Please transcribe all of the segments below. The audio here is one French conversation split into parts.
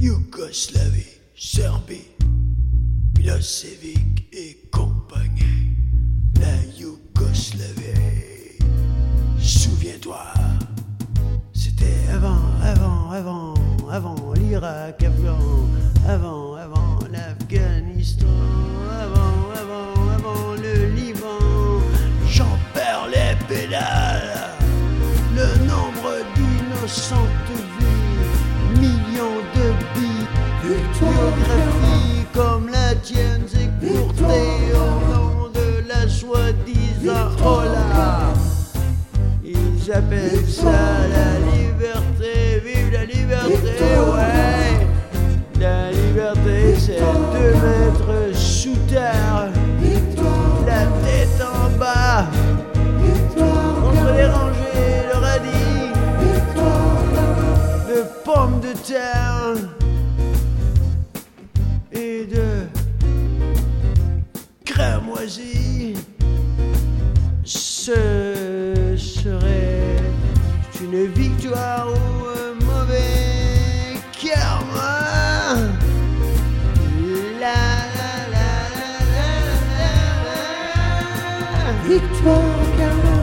Yougoslavie, Serbie, Milosevic et compagnie. La Yougoslavie, souviens-toi, c'était avant, avant, avant, avant l'Irak, avant, avant, l'Afghanistan, avant, avant, avant le Liban. J'en perds les pédales, le nombre d'innocentes Ça la liberté, vive la liberté, ouais. La liberté, c'est deux mètres sous terre, la tête en bas, entre les rangées, le radis, de pommes de terre et de cramoisie. Ce serait une victoire ou un mauvais karma. La la la la la la. Victoire karma.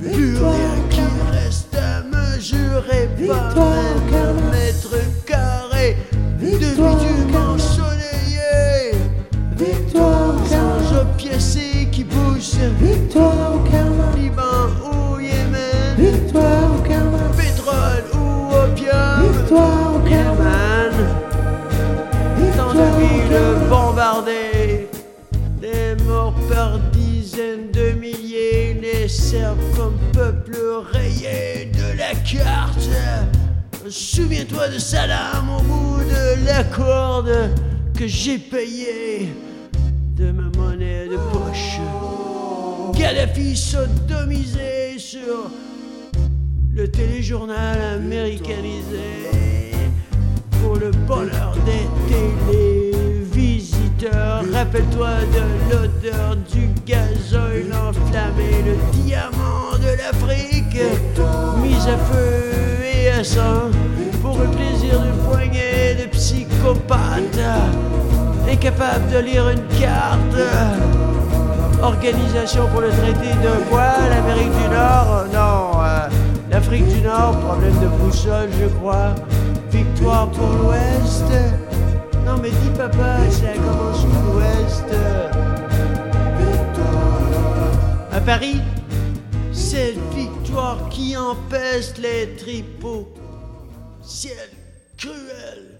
Plus rien qui reste à mesurer par Des morts par dizaines de milliers. Les Serbes comme peuple rayé de la carte. Souviens-toi de Saddam au bout de la corde que j'ai payé de ma monnaie de poche. Gaddafi sodomisé sur le téléjournal américanisé pour le bonheur des télévisiteurs. Rappelle-toi de l'odeur du gazoil enflammé, le diamant de l'Afrique, mis à feu et à sang pour le plaisir d'une poignée de psychopathes incapables de lire une carte. Organisation pour le traité de quoi L'Amérique du Nord Non, euh, l'Afrique du Nord, problème de boussole, je crois. Victoire pour l'Ouest. Non, mais dis papa, ça commence où l'Ouest À Paris, cette victoire qui empeste les tripots. Ciel cruel